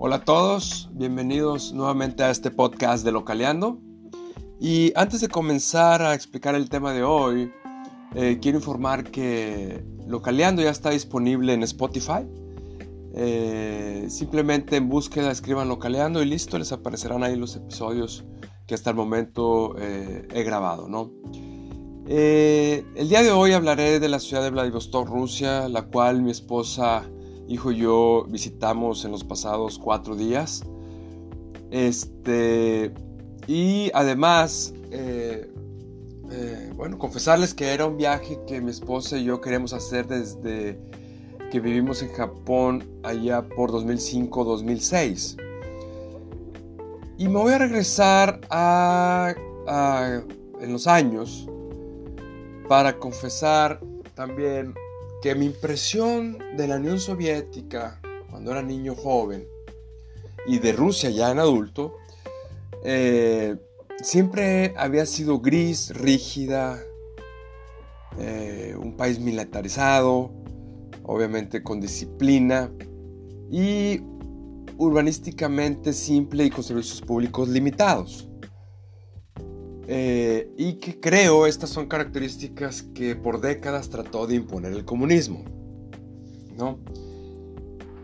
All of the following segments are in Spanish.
Hola a todos, bienvenidos nuevamente a este podcast de Localeando. Y antes de comenzar a explicar el tema de hoy, eh, quiero informar que Localeando ya está disponible en Spotify. Eh, simplemente en búsqueda escriban Localeando y listo, les aparecerán ahí los episodios que hasta el momento eh, he grabado, ¿no? el día de hoy hablaré de la ciudad de Vladivostok, Rusia, la cual mi esposa, hijo y yo visitamos en los pasados cuatro días. Este, y además, eh, eh, bueno, confesarles que era un viaje que mi esposa y yo queremos hacer desde que vivimos en Japón allá por 2005-2006. Y me voy a regresar a, en los años para confesar también que mi impresión de la Unión Soviética cuando era niño joven y de Rusia ya en adulto eh, siempre había sido gris, rígida, eh, un país militarizado, obviamente con disciplina y urbanísticamente simple y con servicios públicos limitados. Eh, y que creo estas son características que por décadas trató de imponer el comunismo. ¿no?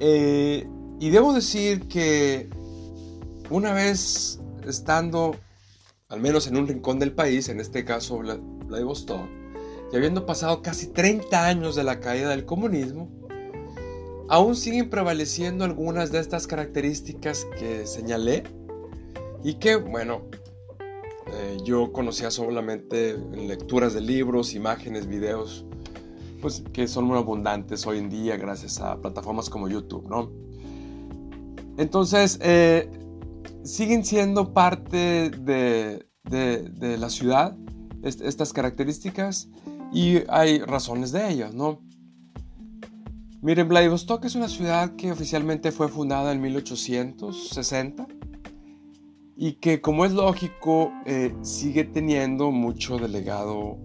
y debo decir que una vez estando al menos en un rincón del país, en este caso Vladivostok, y habiendo pasado casi 30 años de la caída del comunismo, aún siguen prevaleciendo algunas de estas características que señalé y que, bueno, eh, yo conocía solamente en lecturas de libros, imágenes, videos, pues que son muy abundantes hoy en día gracias a plataformas como YouTube, ¿no? Entonces, eh, siguen siendo parte de, la ciudad, estas características, y hay razones de ellas, ¿no? Miren, Vladivostok es una ciudad que oficialmente fue fundada en 1860 y que, como es lógico, eh, sigue teniendo mucho delegado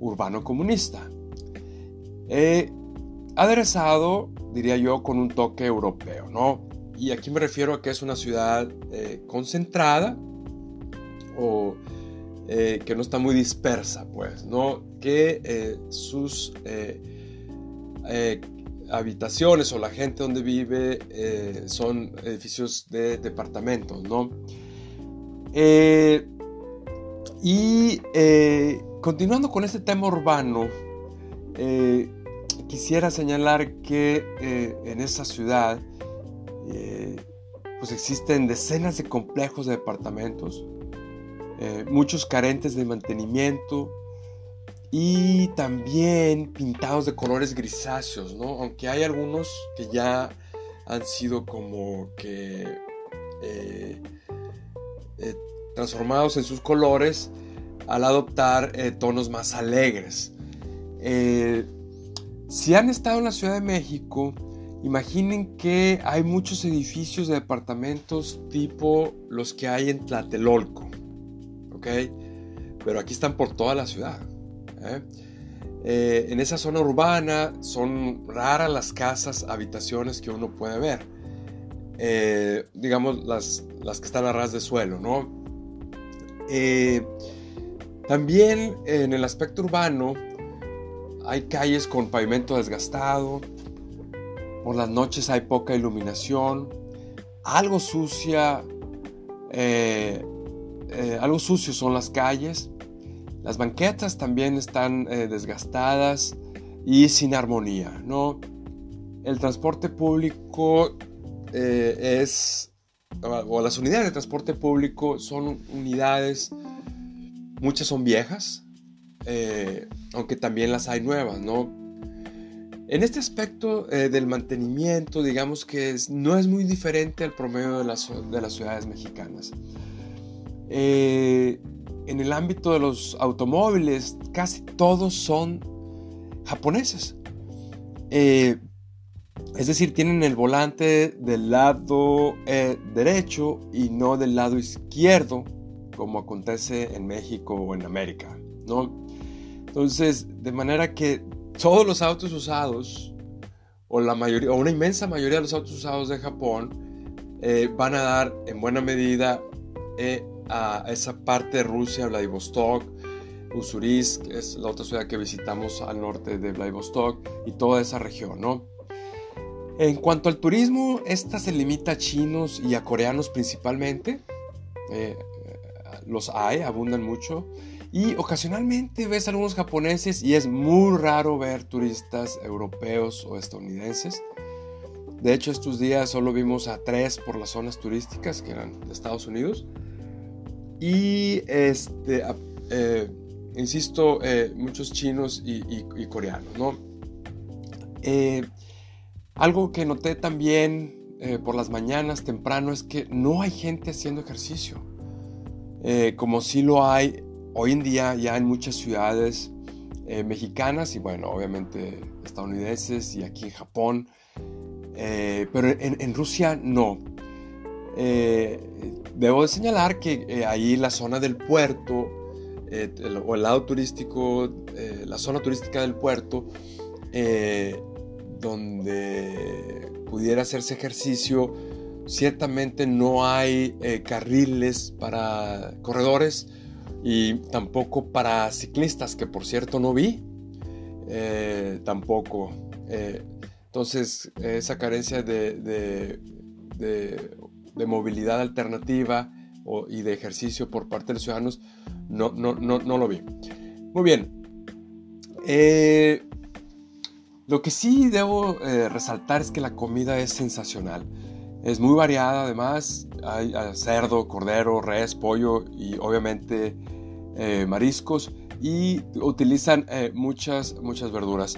urbano comunista. aderezado, diría yo, con un toque europeo, ¿no? Y aquí me refiero a que es una ciudad eh, concentrada o eh, que no está muy dispersa, pues, ¿no? Que eh, sus habitaciones o la gente donde vive son edificios de departamentos, ¿no? Y continuando con este tema urbano, quisiera señalar que en esa ciudad eh, pues existen decenas de complejos de departamentos, eh, muchos carentes de mantenimiento y también pintados de colores grisáceos, ¿no? Aunque hay algunos que ya han sido como que eh, transformados en sus colores al adoptar tonos más alegres. si han estado en la Ciudad de México, Imaginen que hay muchos edificios de departamentos tipo los que hay en Tlatelolco, ¿ok? Pero aquí están por toda la ciudad. ¿eh? Eh, en esa zona urbana son raras las casas, habitaciones que uno puede ver. Eh, digamos las, las, que están a ras de suelo, ¿no? también en el aspecto urbano hay calles con pavimento desgastado, por las noches hay poca iluminación, algo sucia, eh, eh, algo sucio son las calles. Las banquetas también están eh, desgastadas y sin armonía, ¿no? El transporte público es, o las unidades de transporte público son unidades, muchas son viejas, aunque también las hay nuevas, ¿no? En este aspecto eh, del mantenimiento, digamos que no es muy diferente al promedio de las, de las ciudades mexicanas. Eh, en el ámbito de los automóviles, casi todos son japoneses. Eh, es decir, tienen el volante del lado derecho y no del lado izquierdo, como acontece en México o en América, ¿no? Entonces, de manera que todos los autos usados, o la mayoría, o una inmensa mayoría de los autos usados de Japón, eh, van a dar en buena medida eh, a esa parte de Rusia, Vladivostok, Ussurisk, es la otra ciudad que visitamos al norte de Vladivostok y toda esa región, ¿no? En cuanto al turismo, esta se limita a chinos y a coreanos principalmente. Eh, los hay, abundan mucho. Y ocasionalmente ves algunos japoneses y es muy raro ver turistas europeos o estadounidenses. De hecho, estos días solo vimos a tres por las zonas turísticas que eran de Estados Unidos. Y este, eh, insisto, eh, muchos chinos y, coreanos, ¿no? Algo que noté también por las mañanas temprano es que no hay gente haciendo ejercicio, como si lo hay hoy en día ya en muchas ciudades mexicanas y bueno, obviamente estadounidenses y aquí en Japón, pero en, Rusia no. debo de señalar que ahí la zona del puerto eh, o el lado turístico, eh, la zona turística del puerto, eh, donde pudiera hacerse ejercicio, ciertamente no hay carriles para corredores y tampoco para ciclistas, que por cierto no vi, tampoco. entonces, esa carencia de, de movilidad alternativa y de ejercicio por parte de los ciudadanos no, no, no, no lo vi. Muy bien. Eh, lo que sí debo eh, resaltar es que la comida es sensacional. Es muy variada además. Hay, cerdo, cordero, res, pollo y obviamente eh, mariscos. Y utilizan muchas, muchas verduras.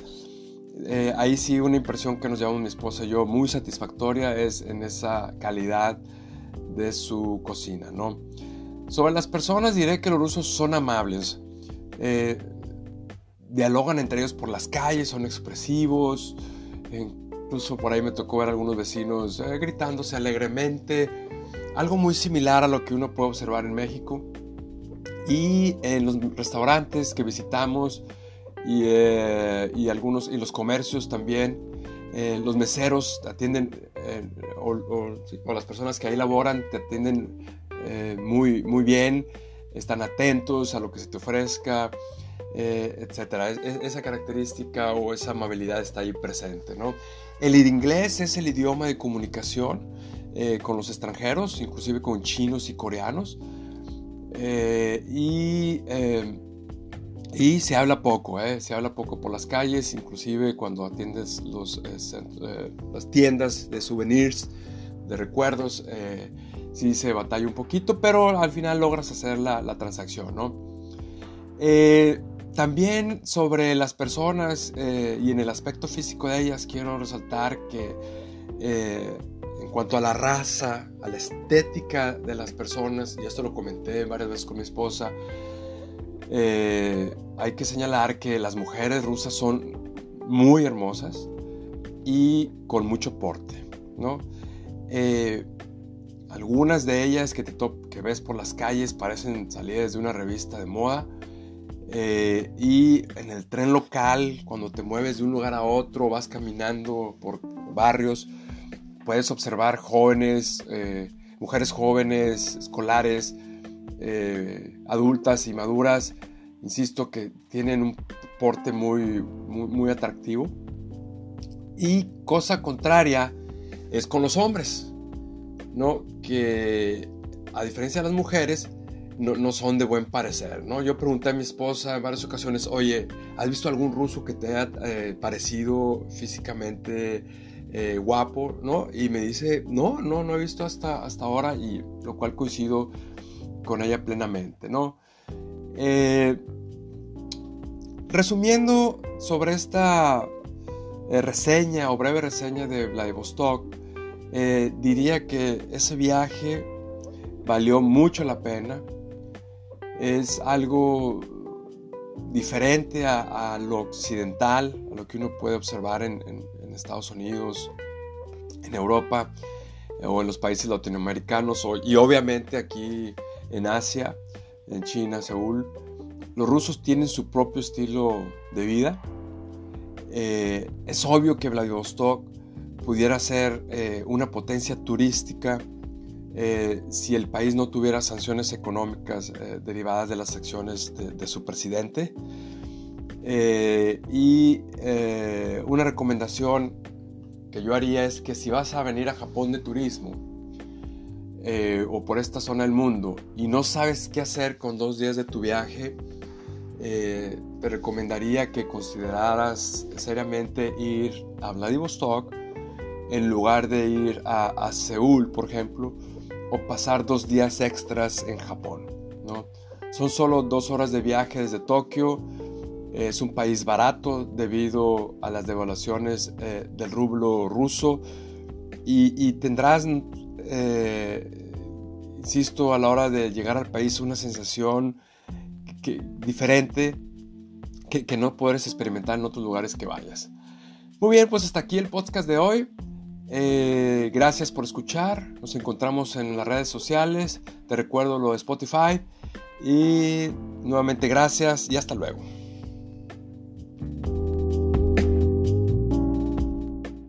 ahí sí una impresión que nos llevamos mi esposa y yo muy satisfactoria es en esa calidad de su cocina, ¿no? Sobre las personas diré que los rusos son amables. Eh, dialogan entre ellos por las calles, son expresivos. Incluso por ahí me tocó ver a algunos vecinos eh, gritándose alegremente. Algo muy similar a lo que uno puede observar en México. Y en los restaurantes que visitamos y, eh, algunos y los comercios también, los meseros atienden, o, o, las personas que ahí laboran te atienden eh, muy, muy bien, están atentos a lo que se te ofrezca, eh, etc. esa característica o esa amabilidad está ahí presente. ¿no? El inglés es el idioma de comunicación eh, con los extranjeros, inclusive con chinos y coreanos. y, y se habla poco, se habla poco por las calles, inclusive cuando atiendes los, las tiendas de souvenirs, de recuerdos sí se batalla un poquito, pero al final logras hacer la, transacción, ¿no? Eh, también sobre las personas eh, y en el aspecto físico de ellas, quiero resaltar que eh, en cuanto a la raza, a la estética de las personas, y esto lo comenté varias veces con mi esposa, hay que señalar que las mujeres rusas son muy hermosas y con mucho porte, ¿no? Algunas de ellas que, te que ves por las calles parecen salidas de una revista de moda. Eh, y en el tren local, cuando te mueves de un lugar a otro, vas caminando por barrios, puedes observar jóvenes, eh, mujeres jóvenes, escolares, eh, adultas y maduras, insisto, que tienen un porte muy, muy, muy atractivo. Y cosa contraria es con los hombres. ¿no? Que a diferencia de las mujeres, no, son de buen parecer, ¿no? Yo pregunté a mi esposa en varias ocasiones, oye, ¿has visto algún ruso que te haya eh, parecido físicamente eh, guapo, ¿no? Y me dice, no, no, no he visto hasta, hasta ahora, y lo cual coincido con ella plenamente, ¿no? Eh, resumiendo sobre esta reseña o breve reseña de Vladivostok, diría que ese viaje valió mucho la pena. Es algo diferente a, lo occidental, a lo que uno puede observar en, Estados Unidos, en Europa o en los países latinoamericanos y obviamente aquí en Asia, en China, Seúl. Los rusos tienen su propio estilo de vida. Eh, es obvio que Vladivostok pudiera ser eh, una potencia turística eh, si el país no tuviera sanciones económicas eh, derivadas de las acciones de, su presidente. Eh, y una recomendación que yo haría es que si vas a venir a Japón de turismo o por esta zona del mundo y no sabes qué hacer con dos días de tu viaje, te recomendaría que consideraras seriamente ir a Vladivostok en lugar de ir a, a Seúl, por ejemplo, o pasar dos días extras en Japón. ¿no? Son solo dos horas de viaje desde Tokio. Es un país barato debido a las devaluaciones eh, del rublo ruso y, tendrás, eh, insisto, a la hora de llegar al país una sensación diferente que, que no puedes experimentar en otros lugares que vayas. Muy bien, pues hasta aquí el podcast de hoy. Eh, gracias por escuchar. Nos encontramos en las redes sociales. Te recuerdo lo de Spotify. Y nuevamente gracias y hasta luego.